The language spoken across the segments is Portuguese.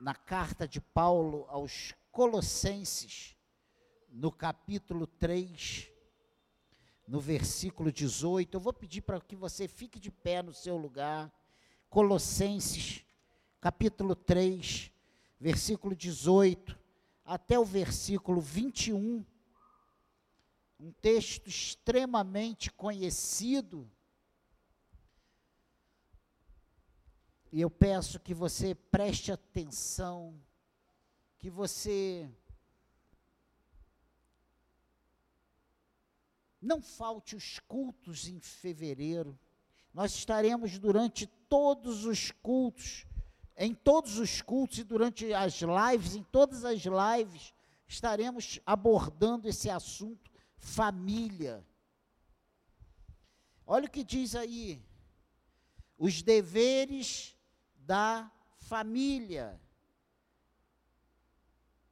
na carta de Paulo aos Colossenses, no capítulo 3, no versículo 18. Eu vou pedir para que você fique de pé no seu lugar. Colossenses, capítulo 3, versículo 18, até o versículo 21. Um texto extremamente conhecido E eu peço que você preste atenção, que você não falte os cultos em fevereiro. Nós estaremos durante todos os cultos, em todos os cultos e durante as lives, em todas as lives, estaremos abordando esse assunto família. Olha o que diz aí: os deveres da família.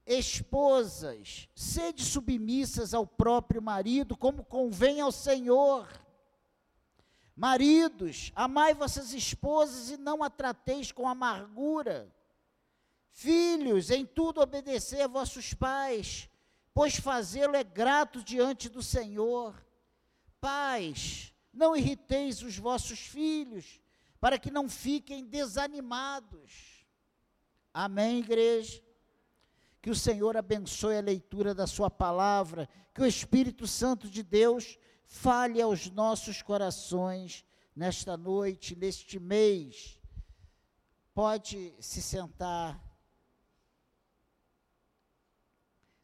Esposas, sede submissas ao próprio marido, como convém ao Senhor. Maridos, amai vossas esposas e não a trateis com amargura. Filhos, em tudo obedecer a vossos pais, pois fazê-lo é grato diante do Senhor. Pais, não irriteis os vossos filhos, para que não fiquem desanimados. Amém, igreja? Que o Senhor abençoe a leitura da Sua palavra, que o Espírito Santo de Deus fale aos nossos corações nesta noite, neste mês. Pode se sentar.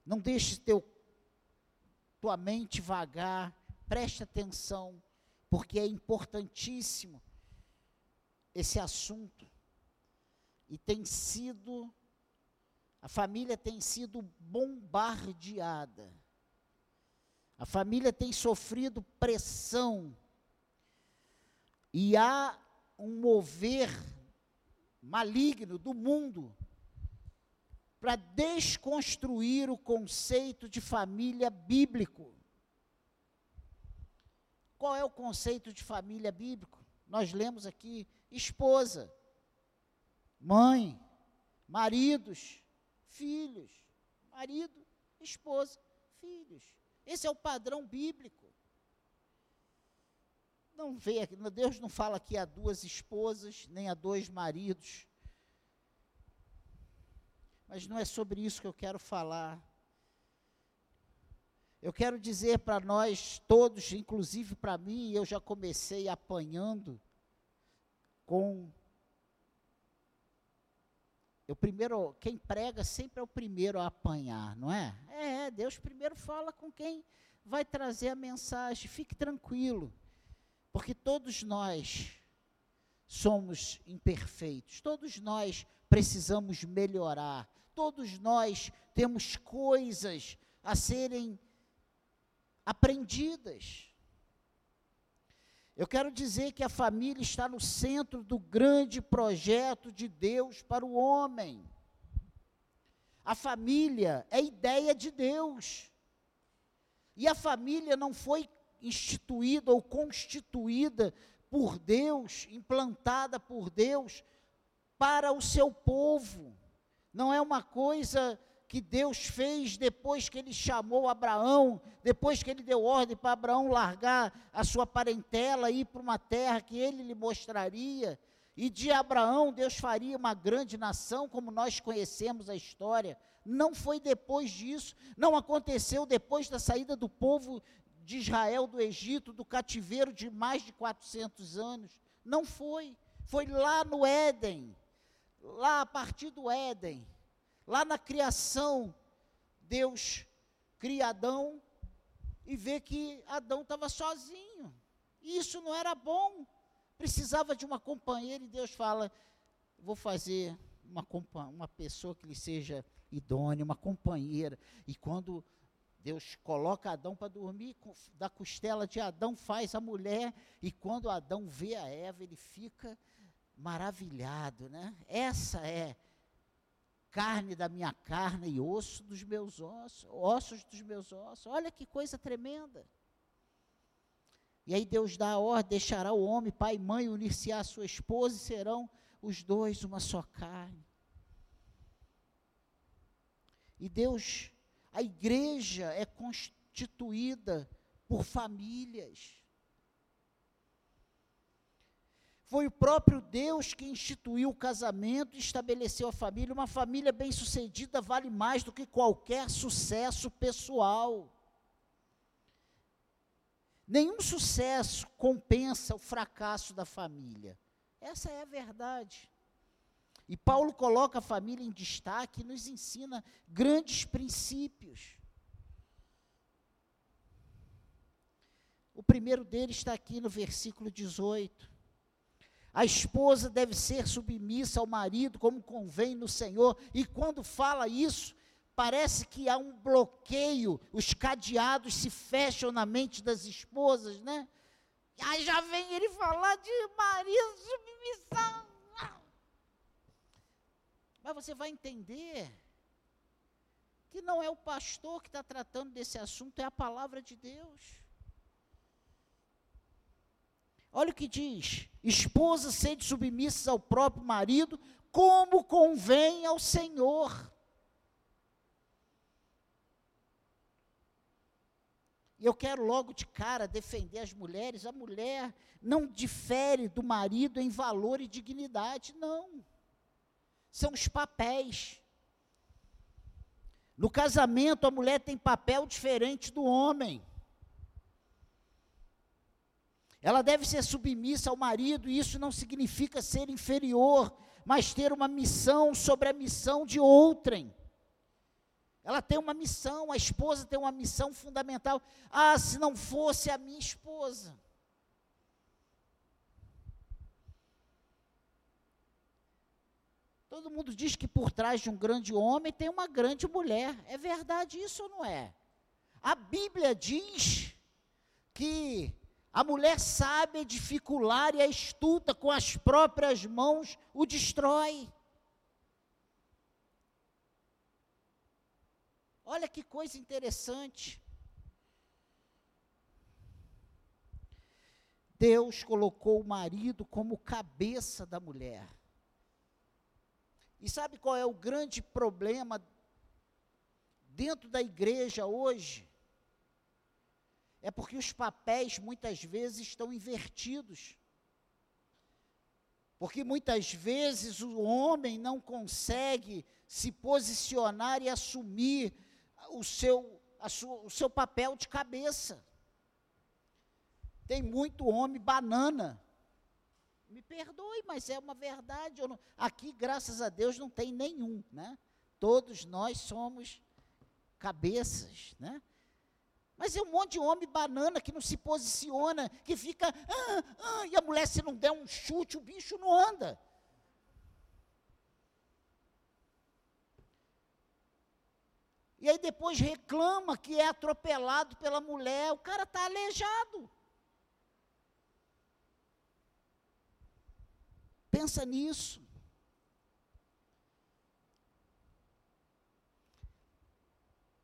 Não deixe teu, tua mente vagar, preste atenção, porque é importantíssimo esse assunto. E tem sido, a família tem sido bombardeada. A família tem sofrido pressão. E há um mover maligno do mundo para desconstruir o conceito de família bíblico. Qual é o conceito de família bíblico? Nós lemos aqui esposa, mãe, maridos, filhos, marido, esposa, filhos. Esse é o padrão bíblico. Não vê Deus não fala aqui a duas esposas, nem a dois maridos. Mas não é sobre isso que eu quero falar. Eu quero dizer para nós todos, inclusive para mim, eu já comecei apanhando com eu primeiro, quem prega sempre é o primeiro a apanhar, não é? É, Deus primeiro fala com quem vai trazer a mensagem. Fique tranquilo, porque todos nós somos imperfeitos, todos nós precisamos melhorar, todos nós temos coisas a serem aprendidas. Eu quero dizer que a família está no centro do grande projeto de Deus para o homem. A família é ideia de Deus. E a família não foi instituída ou constituída por Deus, implantada por Deus para o seu povo. Não é uma coisa que Deus fez depois que ele chamou Abraão, depois que ele deu ordem para Abraão largar a sua parentela e ir para uma terra que ele lhe mostraria. E de Abraão Deus faria uma grande nação, como nós conhecemos a história. Não foi depois disso, não aconteceu depois da saída do povo de Israel do Egito, do cativeiro de mais de 400 anos. Não foi. Foi lá no Éden, lá a partir do Éden Lá na criação, Deus cria Adão e vê que Adão estava sozinho. E isso não era bom. Precisava de uma companheira e Deus fala: vou fazer uma, uma pessoa que lhe seja idônea, uma companheira. E quando Deus coloca Adão para dormir, da costela de Adão faz a mulher, e quando Adão vê a Eva, ele fica maravilhado, né? Essa é carne da minha carne e osso dos meus ossos, ossos dos meus ossos. Olha que coisa tremenda. E aí Deus dá a ordem, deixará o homem, pai e mãe, unir-se à sua esposa e serão os dois uma só carne. E Deus, a igreja é constituída por famílias. Foi o próprio Deus que instituiu o casamento e estabeleceu a família. Uma família bem-sucedida vale mais do que qualquer sucesso pessoal. Nenhum sucesso compensa o fracasso da família. Essa é a verdade. E Paulo coloca a família em destaque e nos ensina grandes princípios. O primeiro deles está aqui no versículo 18. A esposa deve ser submissa ao marido, como convém no Senhor. E quando fala isso, parece que há um bloqueio, os cadeados se fecham na mente das esposas, né? Aí já vem ele falar de marido, submissão. Mas você vai entender que não é o pastor que está tratando desse assunto, é a palavra de Deus. Olha o que diz: esposa sede submissas ao próprio marido, como convém ao Senhor. E eu quero logo de cara defender as mulheres. A mulher não difere do marido em valor e dignidade, não. São os papéis. No casamento, a mulher tem papel diferente do homem. Ela deve ser submissa ao marido, e isso não significa ser inferior, mas ter uma missão sobre a missão de outrem. Ela tem uma missão, a esposa tem uma missão fundamental. Ah, se não fosse a minha esposa. Todo mundo diz que por trás de um grande homem tem uma grande mulher. É verdade isso ou não é? A Bíblia diz que a mulher sábia, dificular e astuta com as próprias mãos o destrói. Olha que coisa interessante. Deus colocou o marido como cabeça da mulher. E sabe qual é o grande problema dentro da igreja hoje? É porque os papéis muitas vezes estão invertidos. Porque muitas vezes o homem não consegue se posicionar e assumir o seu, sua, o seu papel de cabeça. Tem muito homem banana. Me perdoe, mas é uma verdade. Não, aqui, graças a Deus, não tem nenhum, né? Todos nós somos cabeças, né? Mas é um monte de homem banana que não se posiciona, que fica, ah, ah, e a mulher, se não der um chute, o bicho não anda. E aí depois reclama que é atropelado pela mulher, o cara está aleijado. Pensa nisso.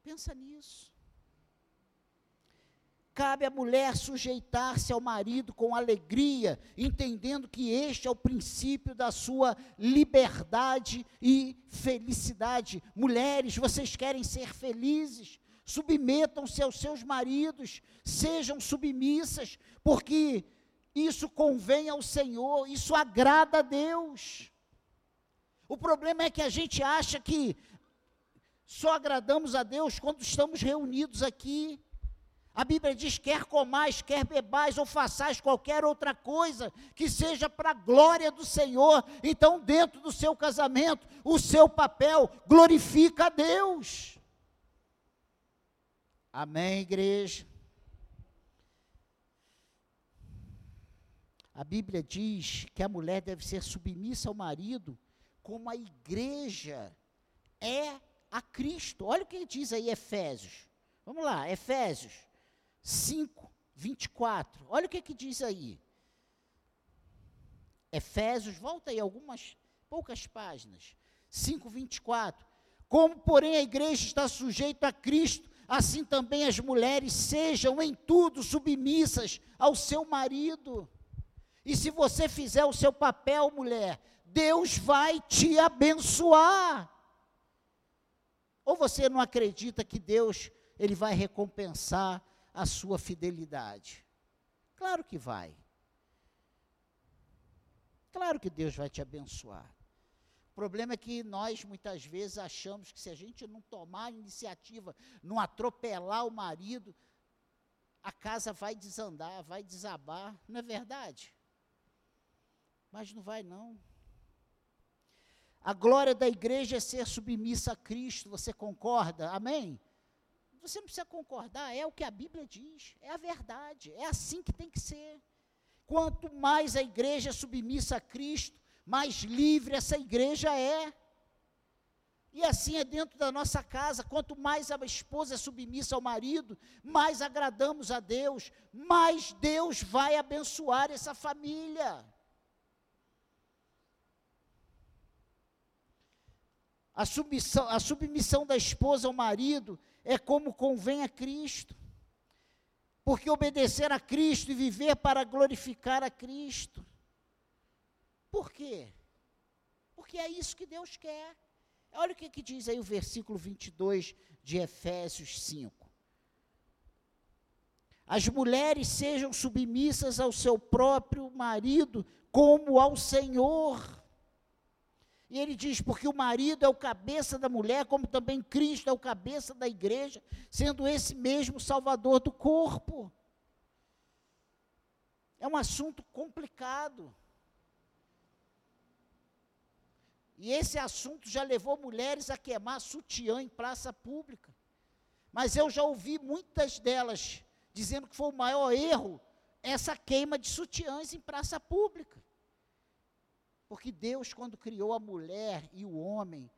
Pensa nisso. Cabe à mulher sujeitar-se ao marido com alegria, entendendo que este é o princípio da sua liberdade e felicidade. Mulheres, vocês querem ser felizes? Submetam-se aos seus maridos, sejam submissas, porque isso convém ao Senhor, isso agrada a Deus. O problema é que a gente acha que só agradamos a Deus quando estamos reunidos aqui. A Bíblia diz: quer comais, quer bebais ou façais qualquer outra coisa que seja para a glória do Senhor. Então, dentro do seu casamento, o seu papel glorifica a Deus. Amém, igreja? A Bíblia diz que a mulher deve ser submissa ao marido, como a igreja é a Cristo. Olha o que diz aí Efésios. Vamos lá, Efésios 5, 24. Olha o que, que diz aí. Efésios, volta aí algumas poucas páginas. 5, 24. Como, porém, a igreja está sujeita a Cristo, assim também as mulheres sejam em tudo submissas ao seu marido. E se você fizer o seu papel, mulher, Deus vai te abençoar. Ou você não acredita que Deus ele vai recompensar a sua fidelidade? Claro que vai. Claro que Deus vai te abençoar. O problema é que nós muitas vezes achamos que se a gente não tomar iniciativa, não atropelar o marido, a casa vai desandar, vai desabar. Não é verdade? Mas não vai não. A glória da igreja é ser submissa a Cristo, você concorda? Amém? Você não precisa concordar, é o que a Bíblia diz, é a verdade, é assim que tem que ser. Quanto mais a igreja é submissa a Cristo, mais livre essa igreja é. E assim é dentro da nossa casa. Quanto mais a esposa é submissa ao marido, mais agradamos a Deus, mais Deus vai abençoar essa família. A submissão, a submissão da esposa ao marido é como convém a Cristo. Porque obedecer a Cristo e viver para glorificar a Cristo. Por quê? Porque é isso que Deus quer. Olha o que, que diz aí o versículo 22 de Efésios 5. As mulheres sejam submissas ao seu próprio marido, como ao Senhor. E ele diz: porque o marido é o cabeça da mulher, como também Cristo é o cabeça da igreja, sendo esse mesmo salvador do corpo. É um assunto complicado. E esse assunto já levou mulheres a queimar sutiã em praça pública. Mas eu já ouvi muitas delas dizendo que foi o maior erro essa queima de sutiãs em praça pública. Porque Deus, quando criou a mulher e o homem,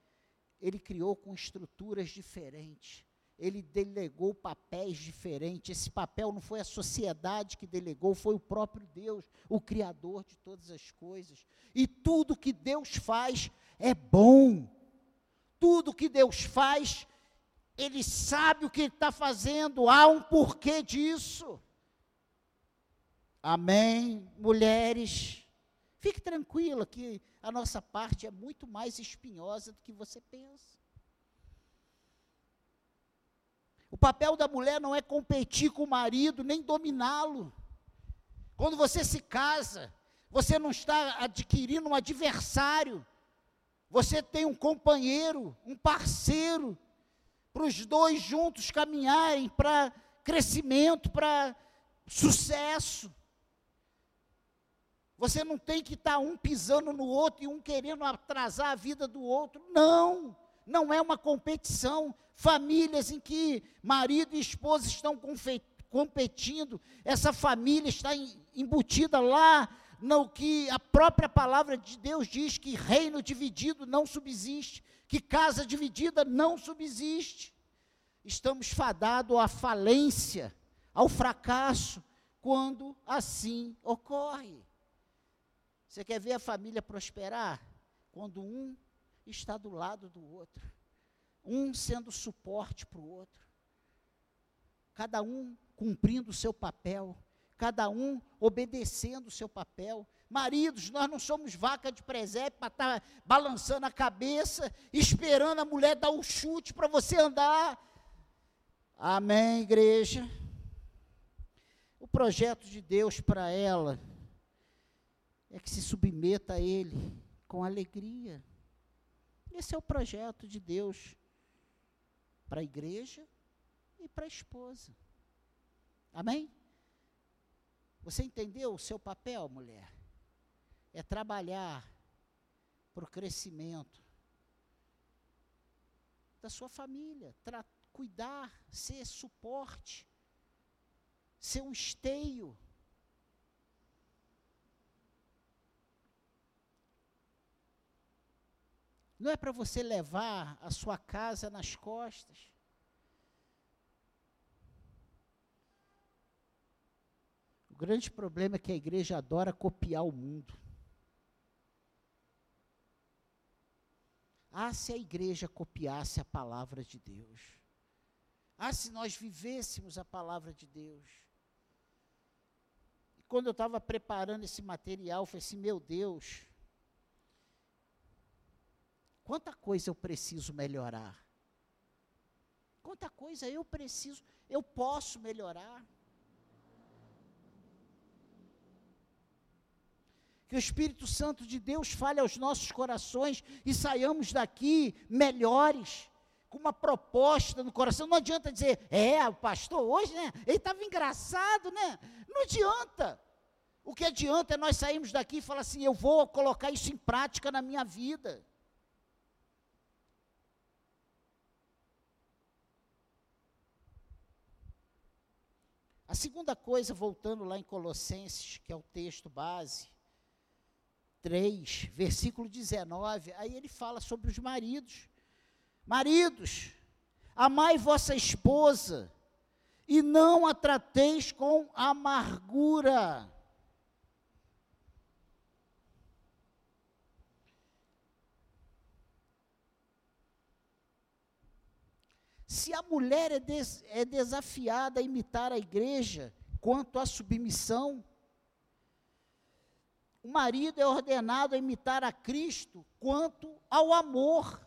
ele criou com estruturas diferentes. Ele delegou papéis diferentes. Esse papel não foi a sociedade que delegou, foi o próprio Deus, o Criador de todas as coisas. E tudo que Deus faz é bom. Tudo que Deus faz, Ele sabe o que Ele está fazendo, há um porquê disso. Amém, mulheres. Fique tranquila que a nossa parte é muito mais espinhosa do que você pensa. O papel da mulher não é competir com o marido, nem dominá-lo. Quando você se casa, você não está adquirindo um adversário, você tem um companheiro, um parceiro, para os dois juntos caminharem para crescimento, para sucesso. Você não tem que estar tá um pisando no outro e um querendo atrasar a vida do outro. Não, não é uma competição. Famílias em que marido e esposa estão competindo, essa família está embutida lá no que a própria palavra de Deus diz que reino dividido não subsiste, que casa dividida não subsiste. Estamos fadados à falência, ao fracasso, quando assim ocorre. Você quer ver a família prosperar? Quando um está do lado do outro, um sendo suporte para o outro, cada um cumprindo o seu papel, cada um obedecendo o seu papel. Maridos, nós não somos vaca de presépio para estar tá balançando a cabeça, esperando a mulher dar um chute para você andar. Amém, igreja. O projeto de Deus para ela é que se submeta a Ele com alegria. Esse é o projeto de Deus para a igreja e para a esposa. Amém? Você entendeu o seu papel, mulher? É trabalhar para o crescimento da sua família, cuidar, ser suporte, ser um esteio Não é para você levar a sua casa nas costas. O grande problema é que a igreja adora copiar o mundo. Ah, se a igreja copiasse a palavra de Deus. Ah, se nós vivêssemos a palavra de Deus. E quando eu estava preparando esse material, falei assim: meu Deus, quanta coisa eu preciso melhorar. Quanta coisa eu preciso, eu posso melhorar. Que o Espírito Santo de Deus fale aos nossos corações e saiamos daqui melhores, com uma proposta no coração. Não adianta dizer, é, o pastor hoje, né? Ele estava engraçado, né? Não adianta. O que adianta é nós sairmos daqui e falar assim: eu vou colocar isso em prática na minha vida. A segunda coisa, voltando lá em Colossenses, que é o texto base, 3, versículo 19, aí ele fala sobre os maridos. Maridos, amai vossa esposa e não a trateis com amargura. Se a mulher é, des, é desafiada a imitar a igreja quanto à submissão, o marido é ordenado a imitar a Cristo quanto ao amor.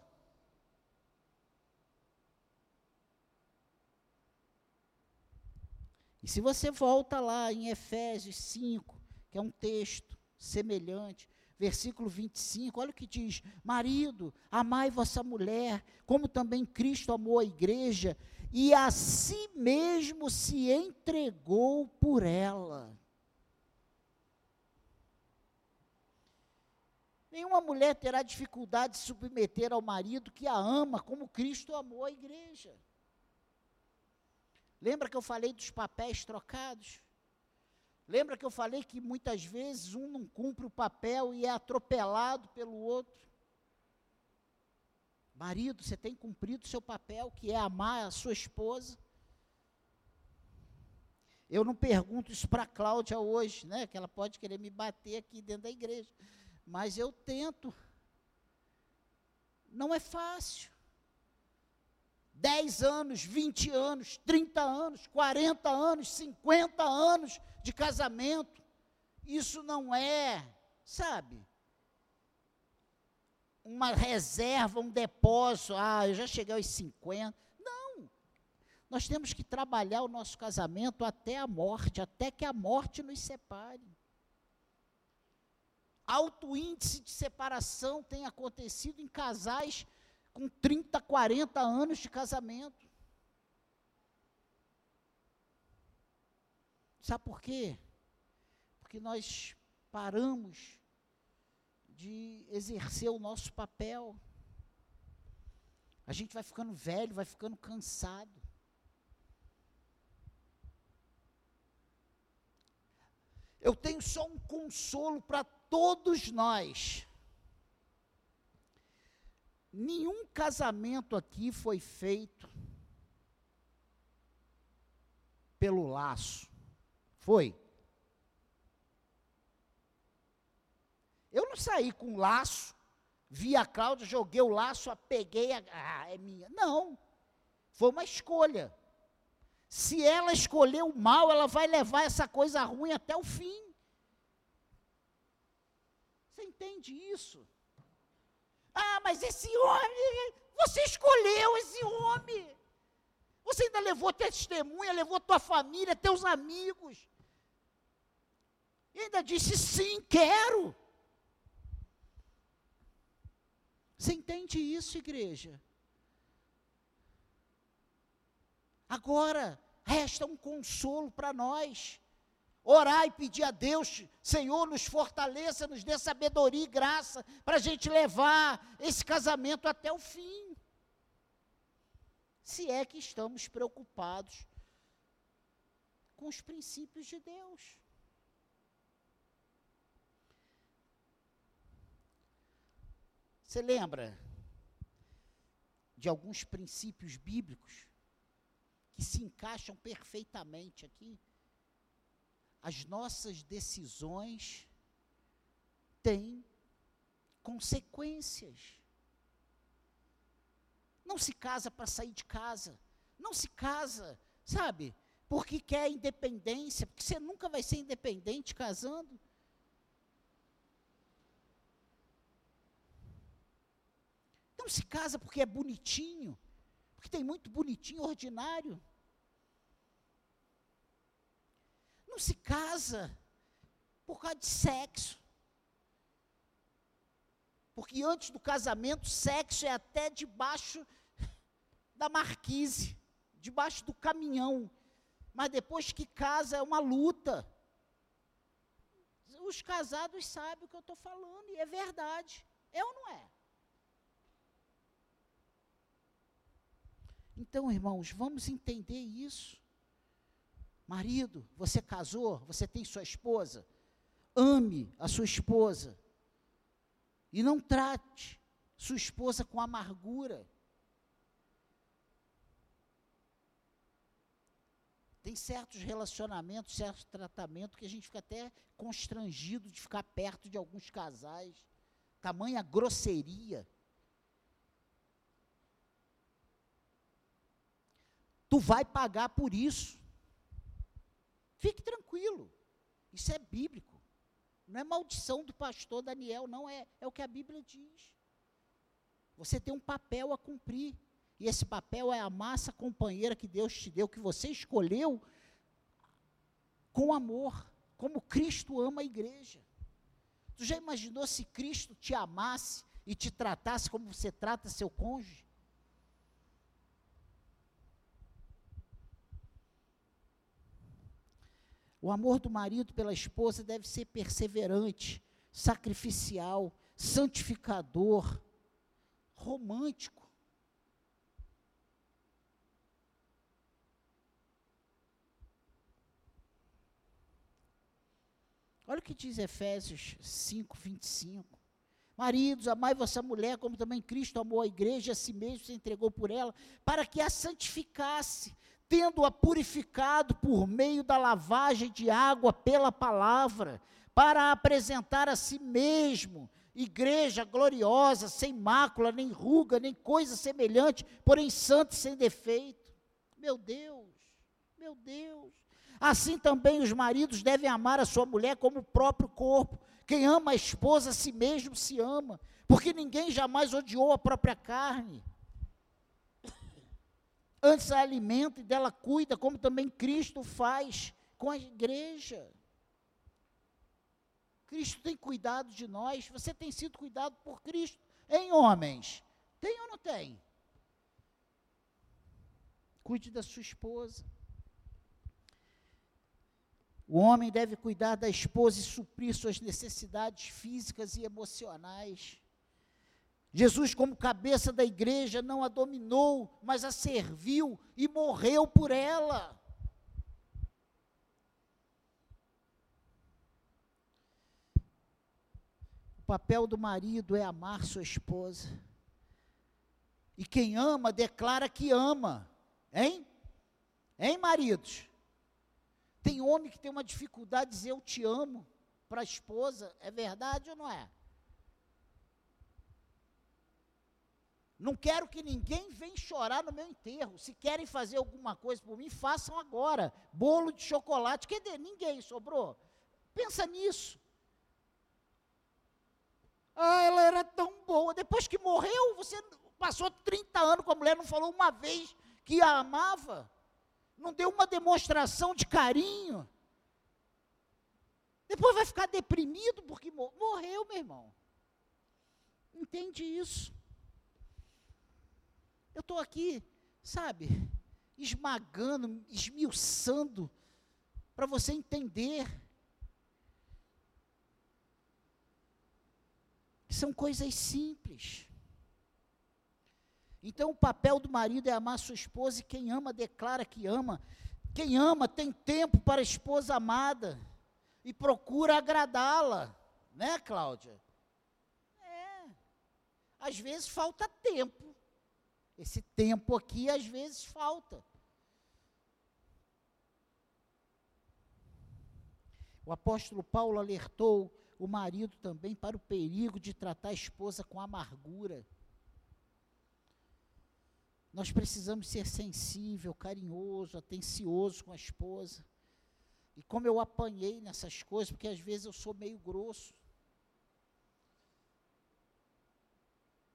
E se você volta lá em Efésios 5, que é um texto semelhante, versículo 25, olha o que diz: Marido, amai vossa mulher, como também Cristo amou a igreja, e a si mesmo se entregou por ela Nenhuma mulher terá dificuldade de submeter ao marido que a ama, como Cristo amou a igreja. Lembra que eu falei dos papéis trocados? Lembra que eu falei que muitas vezes um não cumpre o papel e é atropelado pelo outro? Marido, você tem cumprido o seu papel, que é amar a sua esposa. Eu não pergunto isso para a Cláudia hoje, né? Que ela pode querer me bater aqui dentro da igreja mas eu tento. Não é fácil. 10 anos, 20 anos, 30 anos, 40 anos, 50 anos de casamento. Isso não é, sabe, uma reserva, um depósito. Ah, eu já cheguei aos 50. Não. Nós temos que trabalhar o nosso casamento até a morte, até que a morte nos separe alto índice de separação tem acontecido em casais com 30, 40 anos de casamento. Sabe por quê? Porque nós paramos de exercer o nosso papel. A gente vai ficando velho, vai ficando cansado. Eu tenho só um consolo para todos nós. Nenhum casamento aqui foi feito pelo laço. Foi? Eu não saí com laço, vi a Cláudia, joguei o laço, a peguei, a, ah, é minha. Não. Foi uma escolha. Se ela escolheu o mal, ela vai levar essa coisa ruim até o fim entende isso. Ah, mas esse homem, você escolheu esse homem. Você ainda levou testemunha, levou tua família, teus amigos. E ainda disse sim, quero. Você entende isso, igreja? Agora, resta um consolo para nós orar e pedir a Deus, Senhor, nos fortaleça, nos dê sabedoria e graça para a gente levar esse casamento até o fim. Se é que estamos preocupados com os princípios de Deus. Você lembra de alguns princípios bíblicos que se encaixam perfeitamente aqui? as nossas decisões têm consequências. Não se casa para sair de casa. Não se casa, sabe? Porque quer independência, porque você nunca vai ser independente casando. Não se casa porque é bonitinho, porque tem muito bonitinho ordinário. Não se casa por causa de sexo. Porque antes do casamento, sexo é até debaixo da marquise, debaixo do caminhão. Mas depois que casa é uma luta. Os casados sabem o que eu estou falando, e é verdade. É ou não é? Então, irmãos, vamos entender isso. Marido, você casou, você tem sua esposa, ame a sua esposa. E não trate sua esposa com amargura. Tem certos relacionamentos, certos tratamentos que a gente fica até constrangido de ficar perto de alguns casais. Tamanha grosseria. Tu vai pagar por isso. Fique tranquilo. Isso é bíblico. Não é maldição do pastor Daniel, não é, é o que a Bíblia diz. Você tem um papel a cumprir. E esse papel é a massa companheira que Deus te deu, que você escolheu com amor, como Cristo ama a igreja. Tu já imaginou se Cristo te amasse e te tratasse como você trata seu cônjuge? O amor do marido pela esposa deve ser perseverante, sacrificial, santificador, romântico. Olha o que diz Efésios 5, 25. Maridos, amai vossa mulher, como também Cristo amou a igreja, a si mesmo se entregou por ela, para que a santificasse, tendo-a purificado por meio da lavagem de água pela palavra, para apresentar a si mesmo igreja gloriosa, sem mácula, nem ruga, nem coisa semelhante, porém santa e sem defeito. Meu Deus, meu Deus. Assim também os maridos devem amar a sua mulher como o próprio corpo. Quem ama a esposa a si mesmo se ama, porque ninguém jamais odiou a própria carne antes a alimenta e dela cuida, como também Cristo faz com a igreja. Cristo tem cuidado de nós, você tem sido cuidado por Cristo em homens. Tem ou não tem? Cuide da sua esposa. O homem deve cuidar da esposa e suprir suas necessidades físicas e emocionais. Jesus, como cabeça da igreja, não a dominou, mas a serviu e morreu por ela. O papel do marido é amar sua esposa. E quem ama, declara que ama. Hein? Hein, maridos? Tem homem que tem uma dificuldade de dizer eu te amo para a esposa. É verdade ou não é? Não quero que ninguém venha chorar no meu enterro. Se querem fazer alguma coisa por mim, façam agora. Bolo de chocolate. Cadê? Ninguém sobrou. Pensa nisso. Ah, ela era tão boa. Depois que morreu, você passou 30 anos com a mulher, não falou uma vez que a amava. Não deu uma demonstração de carinho. Depois vai ficar deprimido porque morreu, meu irmão. Entende isso? Eu estou aqui, sabe, esmagando, esmiuçando, para você entender. São coisas simples. Então, o papel do marido é amar sua esposa, e quem ama declara que ama. Quem ama tem tempo para a esposa amada e procura agradá-la, né, Cláudia? É. Às vezes falta tempo. Esse tempo aqui às vezes falta. O apóstolo Paulo alertou o marido também para o perigo de tratar a esposa com amargura. Nós precisamos ser sensível, carinhoso, atencioso com a esposa. E como eu apanhei nessas coisas, porque às vezes eu sou meio grosso.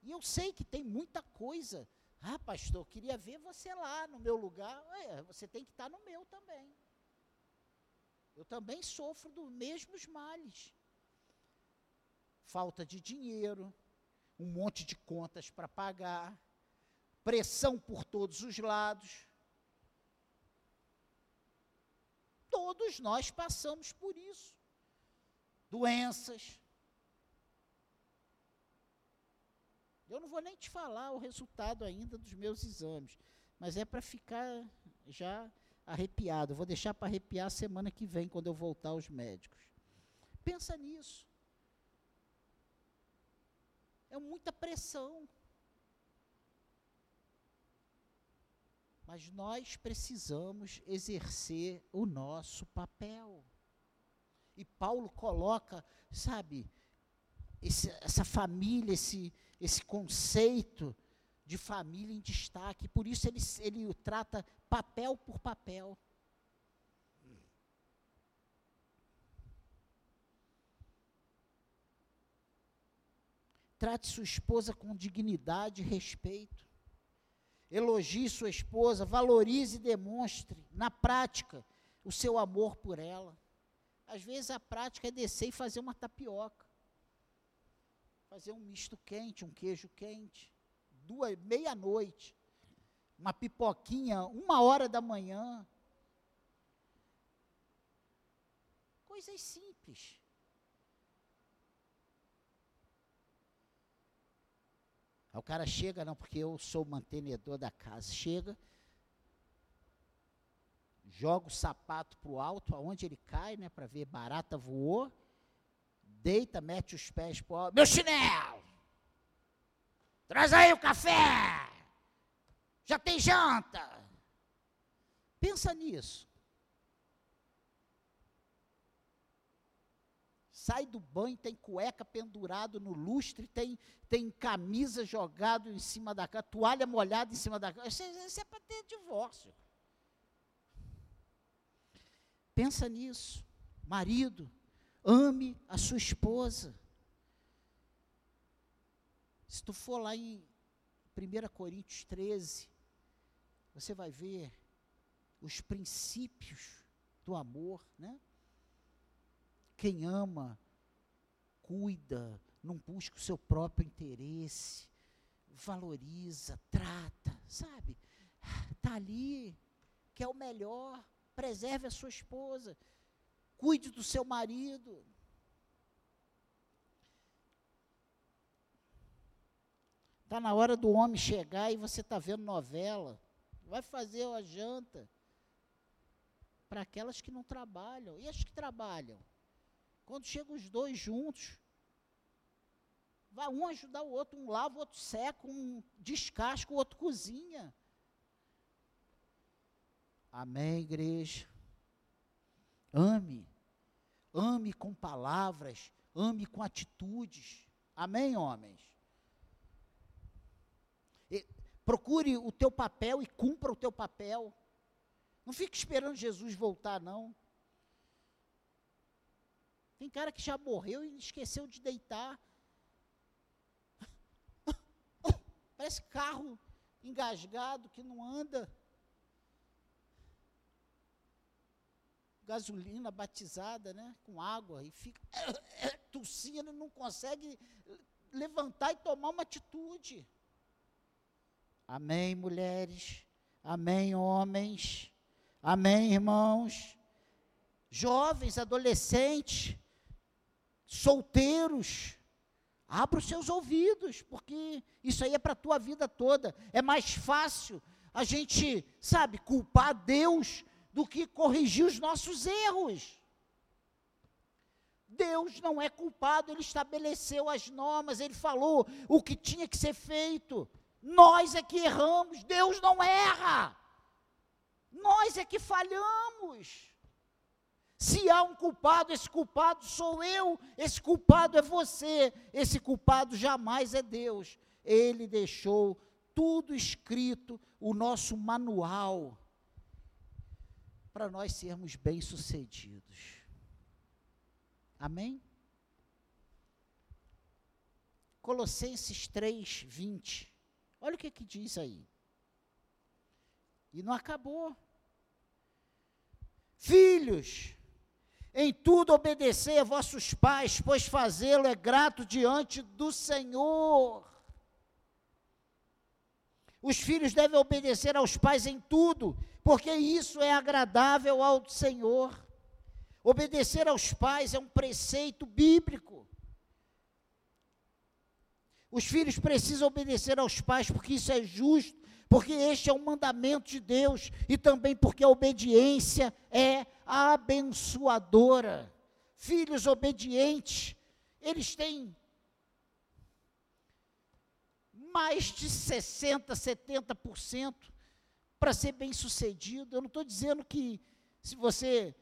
E eu sei que tem muita coisa. Ah, pastor, queria ver você lá no meu lugar. É, você tem que estar no meu também. Eu também sofro dos mesmos males. Falta de dinheiro, um monte de contas para pagar, pressão por todos os lados. Todos nós passamos por isso. Doenças. Eu não vou nem te falar o resultado ainda dos meus exames, mas é para ficar já arrepiado. Vou deixar para arrepiar semana que vem, quando eu voltar aos médicos. Pensa nisso. É muita pressão. Mas nós precisamos exercer o nosso papel. E Paulo coloca, sabe, esse, essa família, esse, esse conceito de família em destaque. Por isso ele, ele trata papel por papel. Trate sua esposa com dignidade e respeito elogie sua esposa, valorize e demonstre, na prática, o seu amor por ela. Às vezes a prática é descer e fazer uma tapioca, fazer um misto quente, um queijo quente, duas, meia-noite, uma pipoquinha, uma hora da manhã. Coisas simples. Aí o cara chega, não, porque eu sou o mantenedor da casa. Chega, joga o sapato para o alto, aonde ele cai, né, para ver barata voou, deita, mete os pés para o alto. Meu chinelo! Traz aí o café! Já tem janta! Pensa nisso. sai do banho, tem cueca pendurado no lustre, tem, tem camisa jogado em cima da cama, toalha molhada em cima da cama. Isso, isso é para ter divórcio. Pensa nisso. Marido, ame a sua esposa. Se tu for lá em 1 Coríntios 13, você vai ver os princípios do amor, né? Quem ama, cuida, não busca o seu próprio interesse, valoriza, trata, sabe? Está ali, quer o melhor, preserve a sua esposa, cuide do seu marido. Está na hora do homem chegar e você está vendo novela. Vai fazer a janta. Para aquelas que não trabalham. E as que trabalham? Quando chegam os dois juntos, vai um ajudar o outro, um lava, o outro seca, um descasca, o outro cozinha. Amém, igreja. Ame. Ame com palavras, ame com atitudes. Amém, homens? E, procure o teu papel e cumpra o teu papel. Não fique esperando Jesus voltar, não. Tem cara que já morreu e esqueceu de deitar. Parece carro engasgado que não anda. Gasolina batizada, né? Com água e fica tossindo, não consegue levantar e tomar uma atitude. Amém, mulheres. Amém, homens. Amém, irmãos. Jovens, adolescentes solteiros, abra os seus ouvidos, porque isso aí é para a tua vida toda. É mais fácil a gente, sabe, culpar Deus do que corrigir os nossos erros. Deus não é culpado, ele estabeleceu as normas, ele falou o que tinha que ser feito. Nós é que erramos, Deus não erra. Nós é que falhamos. Se há um culpado, esse culpado sou eu, esse culpado é você, esse culpado jamais é Deus. Ele deixou tudo escrito, o nosso manual, para nós sermos bem-sucedidos. Amém? Colossenses 3, 20. Olha o que, que diz aí. E não acabou. Filhos, em tudo obedecei a vossos pais, pois fazê-lo é grato diante do Senhor. Os filhos devem obedecer aos pais em tudo, porque isso é agradável ao Senhor. Obedecer aos pais é um preceito bíblico. Os filhos precisam obedecer aos pais porque isso é justo, porque este é um mandamento de Deus e também porque a obediência é abençoadora. Filhos obedientes, eles têm mais de 60%, 70% para ser bem sucedido. Eu não estou dizendo que se você.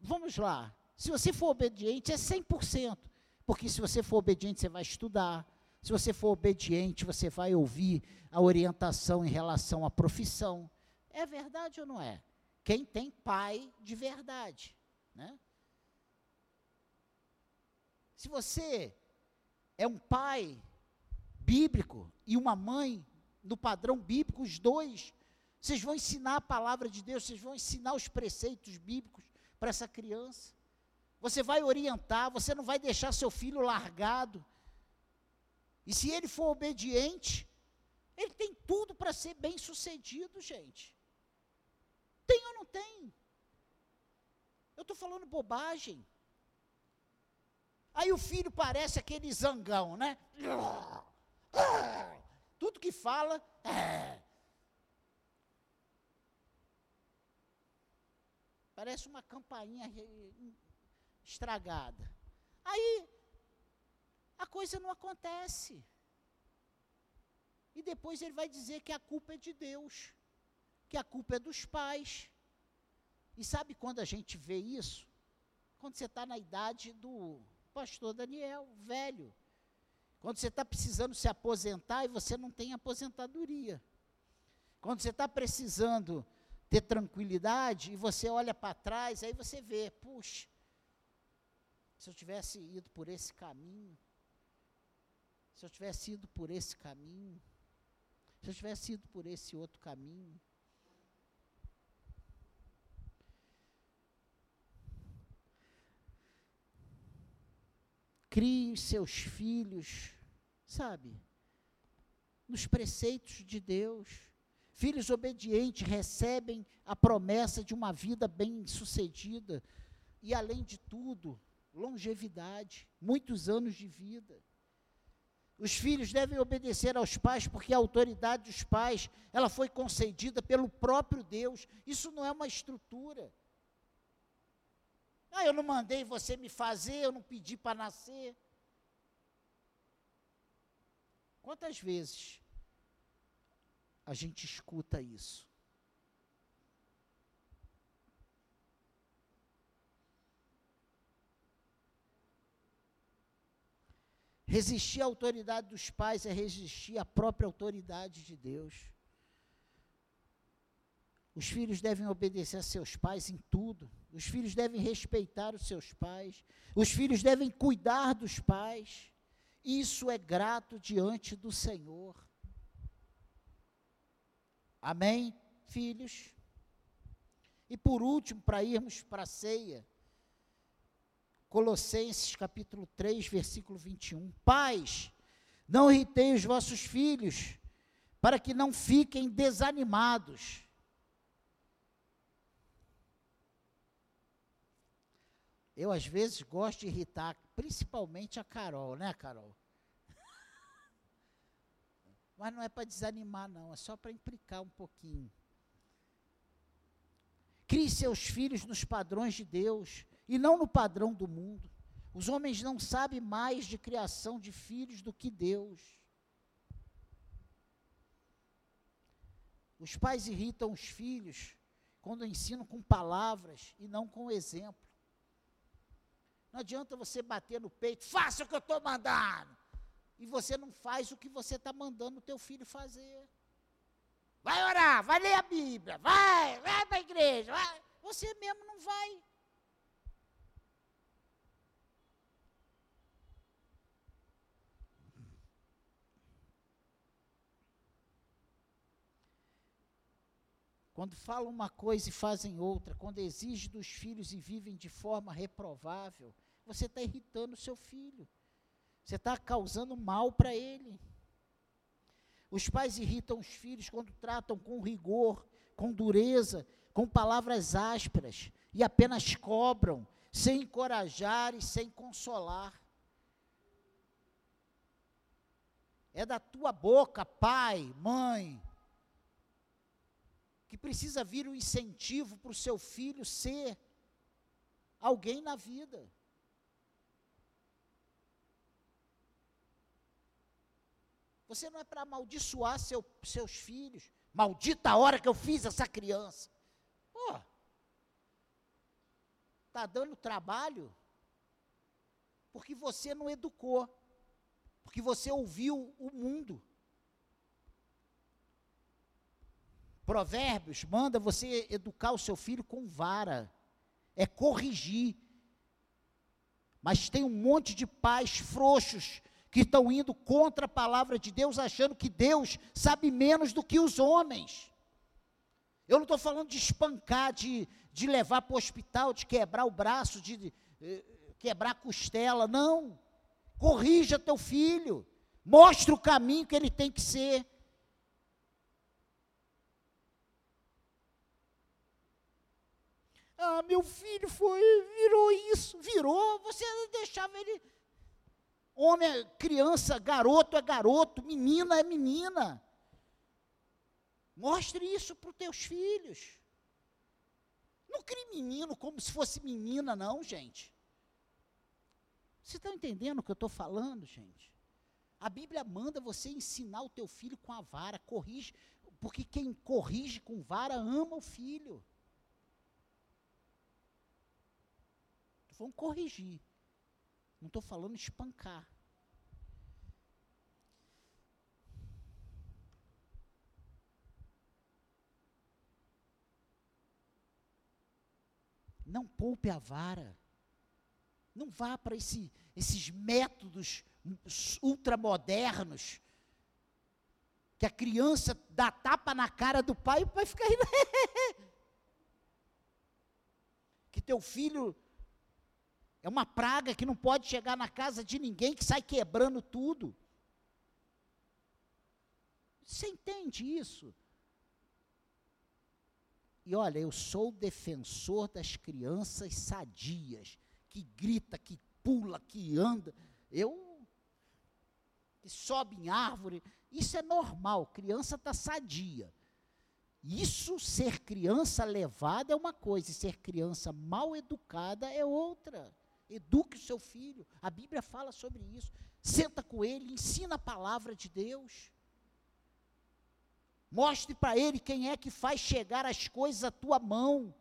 Vamos lá. Se você for obediente, é 100%. Porque se você for obediente, você vai estudar. Se você for obediente, você vai ouvir a orientação em relação à profissão. É verdade ou não é? Quem tem pai de verdade, né? Se você é um pai bíblico e uma mãe no padrão bíblico, os dois, vocês vão ensinar a palavra de Deus, vocês vão ensinar os preceitos bíblicos para essa criança. Você vai orientar, você não vai deixar seu filho largado. E se ele for obediente, ele tem tudo para ser bem sucedido, gente. Tem ou não tem? Eu estou falando bobagem. Aí o filho parece aquele zangão, né? Tudo que fala, é. Parece uma campainha estragada. Aí a coisa não acontece. E depois ele vai dizer que a culpa é de Deus, que a culpa é dos pais. E sabe quando a gente vê isso? Quando você está na idade do pastor Daniel, velho. Quando você está precisando se aposentar e você não tem aposentadoria. Quando você está precisando ter tranquilidade e você olha para trás, aí você vê, puxa, se eu tivesse ido por esse caminho, se eu tivesse ido por esse caminho, se eu tivesse ido por esse outro caminho. Crie seus filhos, sabe, nos preceitos de Deus. Filhos obedientes recebem a promessa de uma vida bem-sucedida e, além de tudo, longevidade, muitos anos de vida. Os filhos devem obedecer aos pais, porque a autoridade dos pais, ela foi concedida pelo próprio Deus. Isso não é uma estrutura. Ah, eu não mandei você me fazer, eu não pedi para nascer. Quantas vezes a gente escuta isso? Resistir à autoridade dos pais é resistir à própria autoridade de Deus. Os filhos devem obedecer a seus pais em tudo. Os filhos devem respeitar os seus pais. Os filhos devem cuidar dos pais. Isso é grato diante do Senhor. Amém, filhos? E por último, para irmos para a ceia, Colossenses capítulo 3, versículo 21. Pais, não irritei os vossos filhos, para que não fiquem desanimados. Eu, às vezes, gosto de irritar, principalmente a Carol, né, Carol? Mas não é para desanimar, não, é só para implicar um pouquinho. Crie seus filhos nos padrões de Deus e não no padrão do mundo. Os homens não sabem mais de criação de filhos do que Deus. Os pais irritam os filhos quando ensinam com palavras e não com exemplo. Não adianta você bater no peito, faça o que eu estou mandando. e você não faz o que você está mandando o teu filho fazer. Vai orar, vai ler a Bíblia, vai, vai para a igreja, vai. Você mesmo não vai. Quando falam uma coisa e fazem outra, quando exigem dos filhos e vivem de forma reprovável, você está irritando o seu filho. Você está causando mal para ele. Os pais irritam os filhos quando tratam com rigor, com dureza, com palavras ásperas e apenas cobram, sem encorajar e sem consolar. É da tua boca, pai, mãe, que precisa vir um incentivo para o seu filho ser alguém na vida. Você não é para amaldiçoar seu, seus filhos. Maldita a hora que eu fiz essa criança. Pô, está dando trabalho porque você não educou, porque você ouviu o mundo. Provérbios manda você educar o seu filho com vara, é corrigir. Mas tem um monte de pais frouxos que estão indo contra a palavra de Deus, achando que Deus sabe menos do que os homens. Eu não estou falando de espancar, de, de levar para o hospital, de quebrar o braço, de, de eh, quebrar a costela, não. Corrija teu filho, mostre o caminho que ele tem que ser. Ah, meu filho foi, virou isso, virou, você deixava ele. Homem é criança, garoto é garoto, menina é menina. Mostre isso para os teus filhos. Não crie menino como se fosse menina, não, gente. Você está entendendo o que eu estou falando, gente? A Bíblia manda você ensinar o teu filho com a vara, corrige, porque quem corrige com vara ama o filho. Vão corrigir. Não estou falando espancar. Não poupe a vara. Não vá para esse, esses métodos ultramodernos. Que a criança dá tapa na cara do pai e o pai fica rindo. que teu filho é uma praga que não pode chegar na casa de ninguém, que sai quebrando tudo. Você entende isso? E olha, eu sou defensor das crianças sadias, que grita, que pula, que anda. Eu que sobe em árvore, isso é normal, criança está sadia. Isso, ser criança levada é uma coisa, e ser criança mal educada é outra. Eduque o seu filho. A Bíblia fala sobre isso. Senta com ele, ensina a palavra de Deus. Mostre para ele quem é que faz chegar as coisas à tua mão.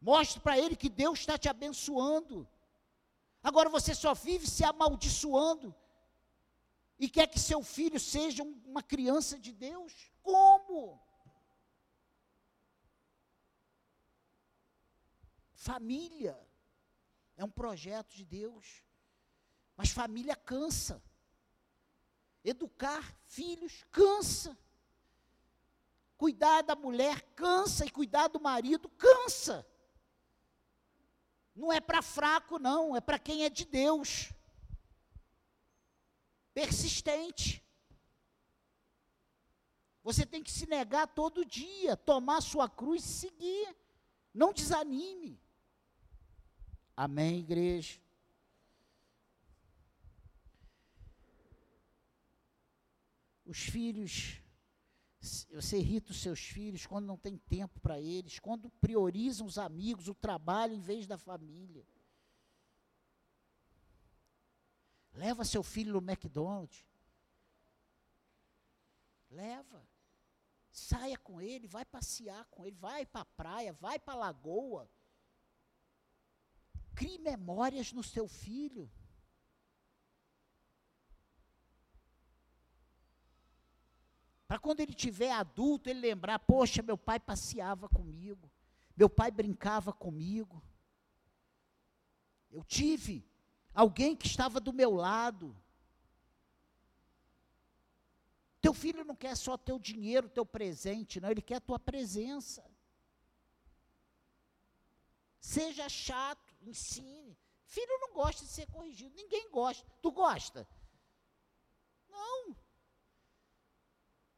Mostre para ele que Deus está te abençoando. Agora você só vive se amaldiçoando e quer que seu filho seja uma criança de Deus? Como? Família é um projeto de Deus. Mas família cansa. Educar filhos cansa. Cuidar da mulher cansa e cuidar do marido cansa. Não é para fraco, não, é para quem é de Deus. Persistente. Você tem que se negar todo dia, tomar sua cruz e seguir. Não desanime. Amém, igreja? Os filhos, você irrita os seus filhos quando não tem tempo para eles, quando priorizam os amigos, o trabalho em vez da família. Leva seu filho no McDonald's. Leva. Saia com ele, vai passear com ele, vai para a praia, vai para a lagoa. Crie memórias no seu filho. Para quando ele tiver adulto, ele lembrar: poxa, meu pai passeava comigo, meu pai brincava comigo. Eu tive alguém que estava do meu lado. Teu filho não quer só teu dinheiro, teu presente, não, ele quer a tua presença. Seja chato ensine. Filho não gosta de ser corrigido, ninguém gosta. Tu gosta? Não.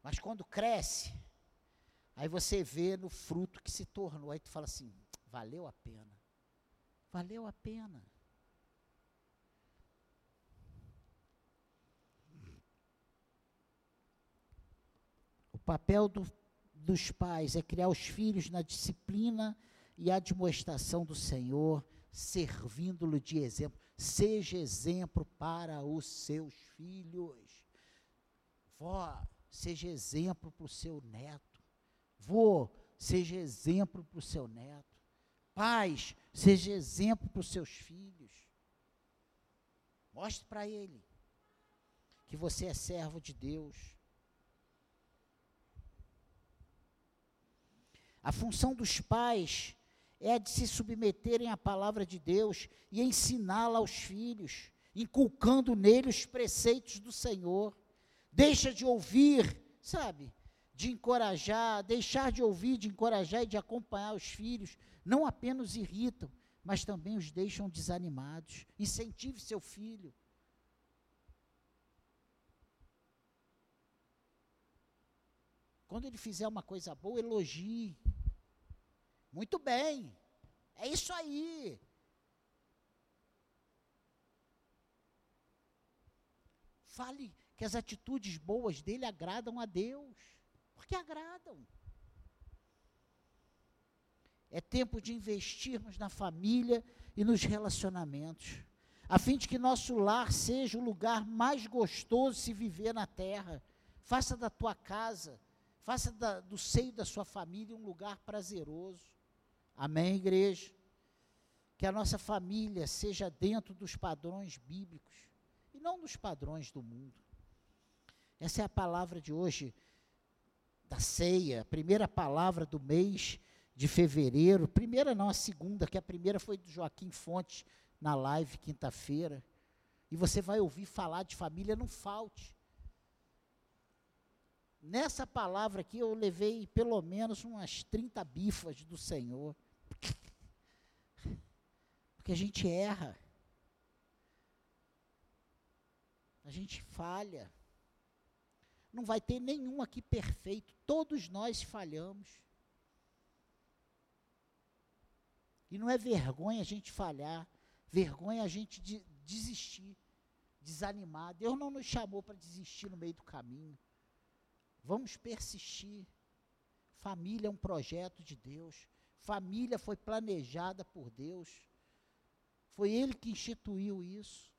Mas quando cresce, aí você vê no fruto que se tornou, aí tu fala assim: valeu a pena. Valeu a pena. O papel do, dos pais é criar os filhos na disciplina e admoestação do Senhor, servindo-lhe de exemplo. Seja exemplo para os seus filhos. Vó, seja exemplo para o seu neto. Vô, seja exemplo para o seu neto. Pais, seja exemplo para os seus filhos. Mostre para ele que você é servo de Deus. A função dos pais é de se submeterem à palavra de Deus e ensiná-la aos filhos, inculcando nele os preceitos do Senhor. Deixa de ouvir, sabe? De encorajar, deixar de ouvir, de encorajar e de acompanhar os filhos, não apenas irritam, mas também os deixam desanimados. Incentive seu filho. Quando ele fizer uma coisa boa, elogie. Muito bem. É isso aí. Fale que as atitudes boas dele agradam a Deus. Porque agradam. É tempo de investirmos na família e nos relacionamentos, a fim de que nosso lar seja o lugar mais gostoso se viver na terra. Faça da tua casa, faça da, do seio da sua família um lugar prazeroso. Amém, igreja? Que a nossa família seja dentro dos padrões bíblicos e não dos padrões do mundo. Essa é a palavra de hoje da ceia, a primeira palavra do mês de fevereiro. Primeira não, a segunda, que a primeira foi do Joaquim Fontes na live quinta-feira. E você vai ouvir falar de família, não falte. Nessa palavra aqui eu levei pelo menos umas 30 bifas do Senhor. Porque a gente erra. A gente falha. Não vai ter nenhum aqui perfeito. Todos nós falhamos. E não é vergonha a gente falhar. Vergonha a gente de desistir, desanimar. Deus não nos chamou para desistir no meio do caminho. Vamos persistir. Família é um projeto de Deus. Família foi planejada por Deus. Foi Ele que instituiu isso.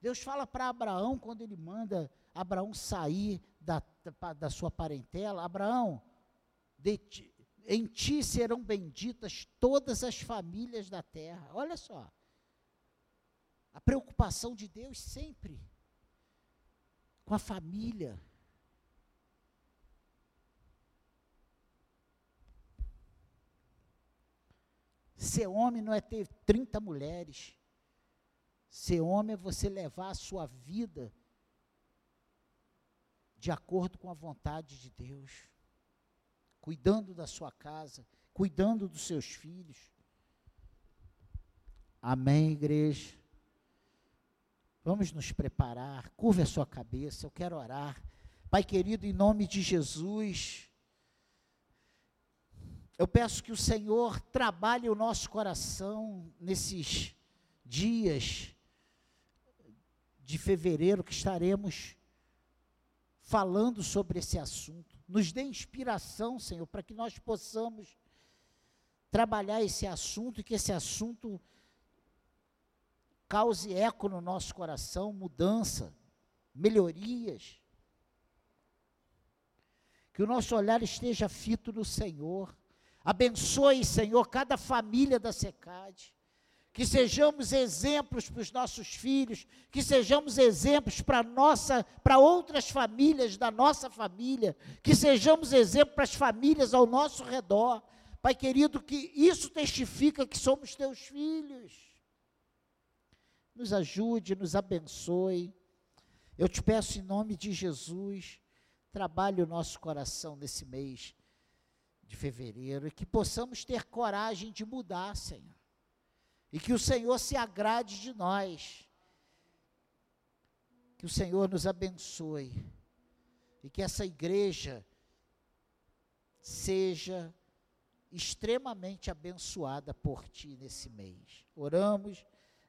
Deus fala para Abraão, quando ele manda Abraão sair da, da, sua parentela: Abraão, ti, em ti serão benditas todas as famílias da terra. Olha só. A preocupação de Deus sempre com a família. Ser homem não é ter 30 mulheres. Ser homem é você levar a sua vida de acordo com a vontade de Deus, cuidando da sua casa, cuidando dos seus filhos. Amém, igreja? Vamos nos preparar, curve a sua cabeça, eu quero orar. Pai querido, em nome de Jesus, eu peço que o Senhor trabalhe o nosso coração nesses dias de fevereiro que estaremos falando sobre esse assunto. Nos dê inspiração, Senhor, para que nós possamos trabalhar esse assunto e que esse assunto cause eco no nosso coração, mudança, melhorias. Que o nosso olhar esteja fito no Senhor. Abençoe, Senhor, cada família da SECAD. que sejamos exemplos para os nossos filhos, que sejamos exemplos para nossa, para outras famílias da nossa família, que sejamos exemplos para as famílias ao nosso redor. Pai querido, que isso testifica que somos teus filhos. Nos ajude, nos abençoe. Eu te peço em nome de Jesus, trabalhe o nosso coração nesse mês de fevereiro e que possamos ter coragem de mudar, Senhor e que o Senhor se agrade de nós. Que o Senhor nos abençoe. E que essa igreja seja extremamente abençoada por ti nesse mês. Oramos